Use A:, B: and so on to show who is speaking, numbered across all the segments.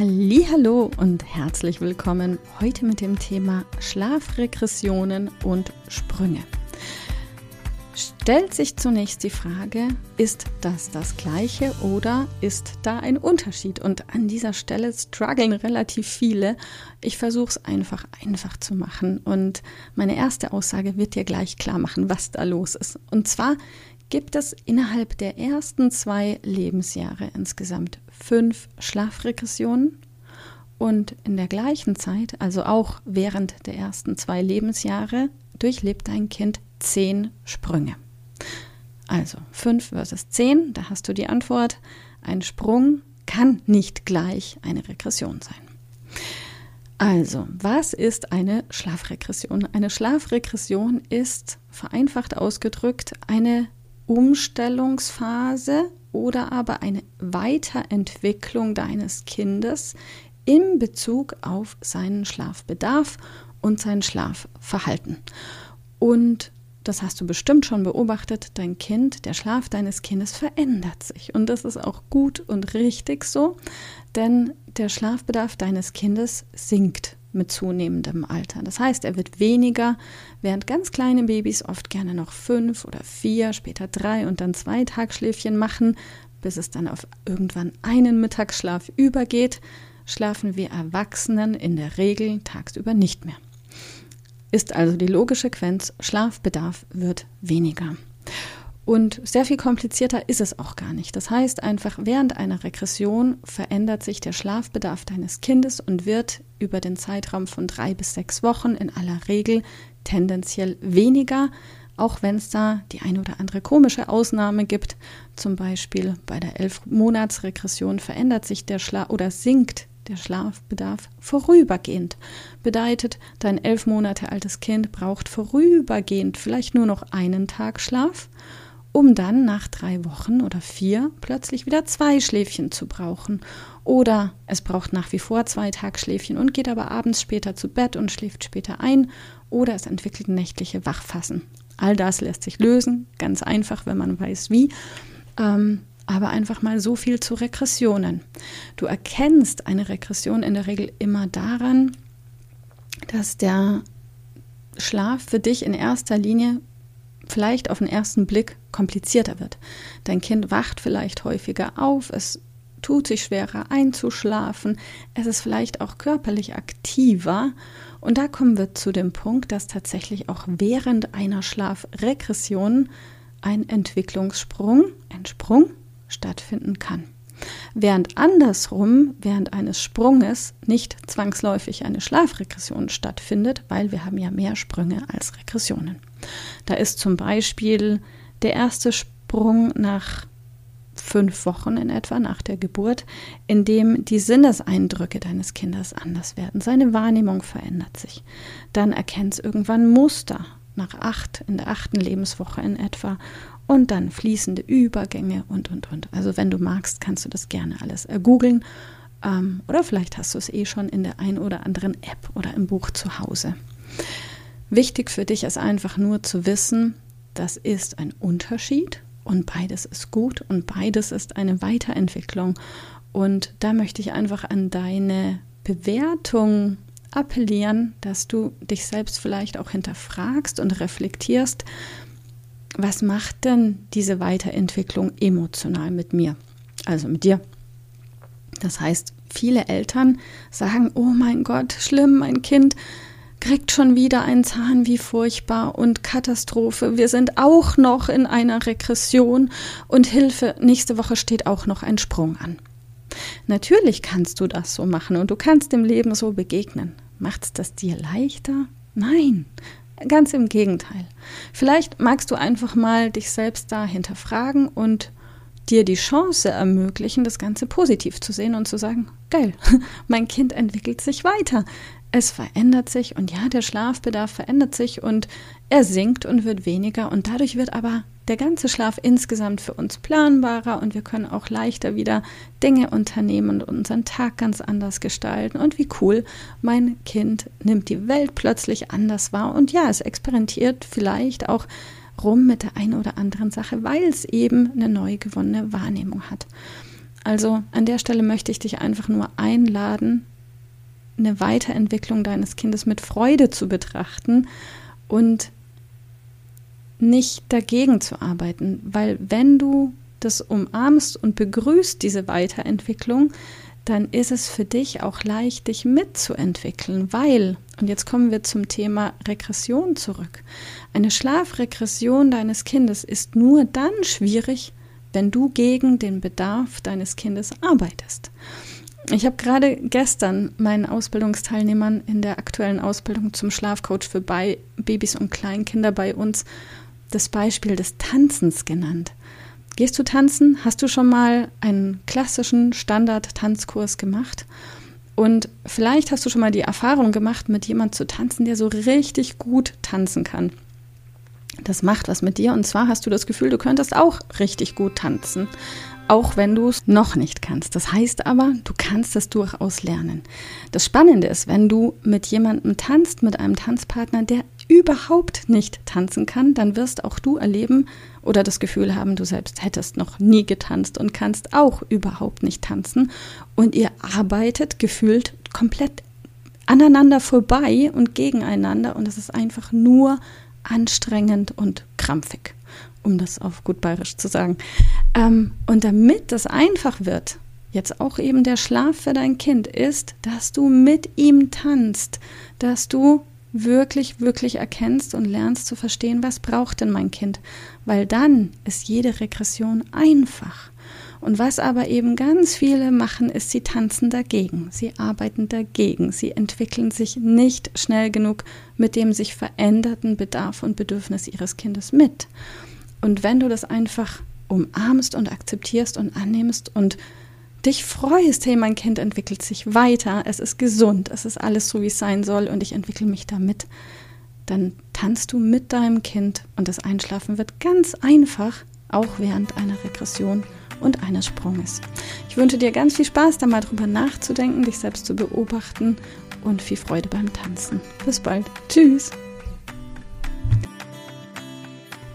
A: Hallo und herzlich willkommen heute mit dem Thema Schlafregressionen und Sprünge. Stellt sich zunächst die Frage, ist das das gleiche oder ist da ein Unterschied? Und an dieser Stelle strugglen relativ viele. Ich versuche es einfach einfach zu machen und meine erste Aussage wird dir gleich klar machen, was da los ist. Und zwar gibt es innerhalb der ersten zwei Lebensjahre insgesamt fünf Schlafregressionen und in der gleichen Zeit, also auch während der ersten zwei Lebensjahre, durchlebt dein Kind zehn Sprünge. Also fünf versus zehn, da hast du die Antwort. Ein Sprung kann nicht gleich eine Regression sein. Also, was ist eine Schlafregression? Eine Schlafregression ist vereinfacht ausgedrückt eine Umstellungsphase oder aber eine Weiterentwicklung deines Kindes in Bezug auf seinen Schlafbedarf und sein Schlafverhalten. Und das hast du bestimmt schon beobachtet, dein Kind, der Schlaf deines Kindes verändert sich. Und das ist auch gut und richtig so, denn der Schlafbedarf deines Kindes sinkt mit zunehmendem Alter. Das heißt, er wird weniger, während ganz kleine Babys oft gerne noch fünf oder vier, später drei und dann zwei Tagschläfchen machen, bis es dann auf irgendwann einen Mittagsschlaf übergeht, schlafen wir Erwachsenen in der Regel tagsüber nicht mehr. Ist also die logische Quenz, Schlafbedarf wird weniger. Und sehr viel komplizierter ist es auch gar nicht. Das heißt einfach, während einer Regression verändert sich der Schlafbedarf deines Kindes und wird über den Zeitraum von drei bis sechs Wochen in aller Regel tendenziell weniger, auch wenn es da die ein oder andere komische Ausnahme gibt. Zum Beispiel bei der Elf-Monats-Regression verändert sich der Schlaf oder sinkt der Schlafbedarf vorübergehend. Bedeutet, dein elf Monate altes Kind braucht vorübergehend vielleicht nur noch einen Tag Schlaf um dann nach drei Wochen oder vier plötzlich wieder zwei Schläfchen zu brauchen. Oder es braucht nach wie vor zwei Tagschläfchen und geht aber abends später zu Bett und schläft später ein. Oder es entwickelt nächtliche Wachfassen. All das lässt sich lösen, ganz einfach, wenn man weiß wie. Ähm, aber einfach mal so viel zu Regressionen. Du erkennst eine Regression in der Regel immer daran, dass der Schlaf für dich in erster Linie vielleicht auf den ersten Blick komplizierter wird. Dein Kind wacht vielleicht häufiger auf, es tut sich schwerer einzuschlafen, es ist vielleicht auch körperlich aktiver. Und da kommen wir zu dem Punkt, dass tatsächlich auch während einer Schlafregression ein Entwicklungssprung, ein Sprung stattfinden kann. Während andersrum, während eines Sprunges, nicht zwangsläufig eine Schlafregression stattfindet, weil wir haben ja mehr Sprünge als Regressionen. Da ist zum Beispiel der erste Sprung nach fünf Wochen in etwa nach der Geburt, in dem die Sinneseindrücke deines Kindes anders werden. Seine Wahrnehmung verändert sich. Dann erkennt es irgendwann Muster nach acht, in der achten Lebenswoche in etwa. Und dann fließende Übergänge und, und, und. Also wenn du magst, kannst du das gerne alles ergoogeln. Ähm, oder vielleicht hast du es eh schon in der ein oder anderen App oder im Buch zu Hause. Wichtig für dich ist einfach nur zu wissen, das ist ein Unterschied und beides ist gut und beides ist eine Weiterentwicklung. Und da möchte ich einfach an deine Bewertung appellieren, dass du dich selbst vielleicht auch hinterfragst und reflektierst, was macht denn diese Weiterentwicklung emotional mit mir, also mit dir. Das heißt, viele Eltern sagen, oh mein Gott, schlimm, mein Kind kriegt schon wieder einen Zahn, wie furchtbar und Katastrophe. Wir sind auch noch in einer Regression und Hilfe, nächste Woche steht auch noch ein Sprung an. Natürlich kannst du das so machen und du kannst dem Leben so begegnen. Macht es das dir leichter? Nein, ganz im Gegenteil. Vielleicht magst du einfach mal dich selbst da hinterfragen und dir die Chance ermöglichen, das Ganze positiv zu sehen und zu sagen, geil, mein Kind entwickelt sich weiter. Es verändert sich und ja, der Schlafbedarf verändert sich und er sinkt und wird weniger und dadurch wird aber der ganze Schlaf insgesamt für uns planbarer und wir können auch leichter wieder Dinge unternehmen und unseren Tag ganz anders gestalten. Und wie cool, mein Kind nimmt die Welt plötzlich anders wahr und ja, es experimentiert vielleicht auch rum mit der einen oder anderen Sache, weil es eben eine neu gewonnene Wahrnehmung hat. Also an der Stelle möchte ich dich einfach nur einladen, eine Weiterentwicklung deines Kindes mit Freude zu betrachten und nicht dagegen zu arbeiten, weil wenn du das umarmst und begrüßt diese Weiterentwicklung, dann ist es für dich auch leicht, dich mitzuentwickeln, weil, und jetzt kommen wir zum Thema Regression zurück, eine Schlafregression deines Kindes ist nur dann schwierig, wenn du gegen den Bedarf deines Kindes arbeitest. Ich habe gerade gestern meinen Ausbildungsteilnehmern in der aktuellen Ausbildung zum Schlafcoach für Babys und Kleinkinder bei uns das Beispiel des Tanzens genannt. Gehst du tanzen? Hast du schon mal einen klassischen Standard-Tanzkurs gemacht? Und vielleicht hast du schon mal die Erfahrung gemacht, mit jemandem zu tanzen, der so richtig gut tanzen kann. Das macht was mit dir und zwar hast du das Gefühl, du könntest auch richtig gut tanzen auch wenn du es noch nicht kannst. Das heißt aber, du kannst es durchaus lernen. Das Spannende ist, wenn du mit jemandem tanzt, mit einem Tanzpartner, der überhaupt nicht tanzen kann, dann wirst auch du erleben oder das Gefühl haben, du selbst hättest noch nie getanzt und kannst auch überhaupt nicht tanzen. Und ihr arbeitet gefühlt komplett aneinander vorbei und gegeneinander und es ist einfach nur anstrengend und krampfig um das auf gut bayerisch zu sagen. Ähm, und damit das einfach wird, jetzt auch eben der Schlaf für dein Kind, ist, dass du mit ihm tanzt, dass du wirklich, wirklich erkennst und lernst zu verstehen, was braucht denn mein Kind, weil dann ist jede Regression einfach. Und was aber eben ganz viele machen, ist, sie tanzen dagegen, sie arbeiten dagegen, sie entwickeln sich nicht schnell genug mit dem sich veränderten Bedarf und Bedürfnis ihres Kindes mit. Und wenn du das einfach umarmst und akzeptierst und annimmst und dich freust, hey, mein Kind entwickelt sich weiter, es ist gesund, es ist alles so, wie es sein soll und ich entwickle mich damit, dann tanzt du mit deinem Kind und das Einschlafen wird ganz einfach, auch während einer Regression und eines Sprunges. Ich wünsche dir ganz viel Spaß, da mal drüber nachzudenken, dich selbst zu beobachten und viel Freude beim Tanzen. Bis bald. Tschüss.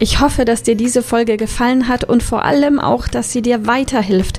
A: Ich hoffe, dass dir diese Folge gefallen hat und vor allem auch, dass sie dir weiterhilft.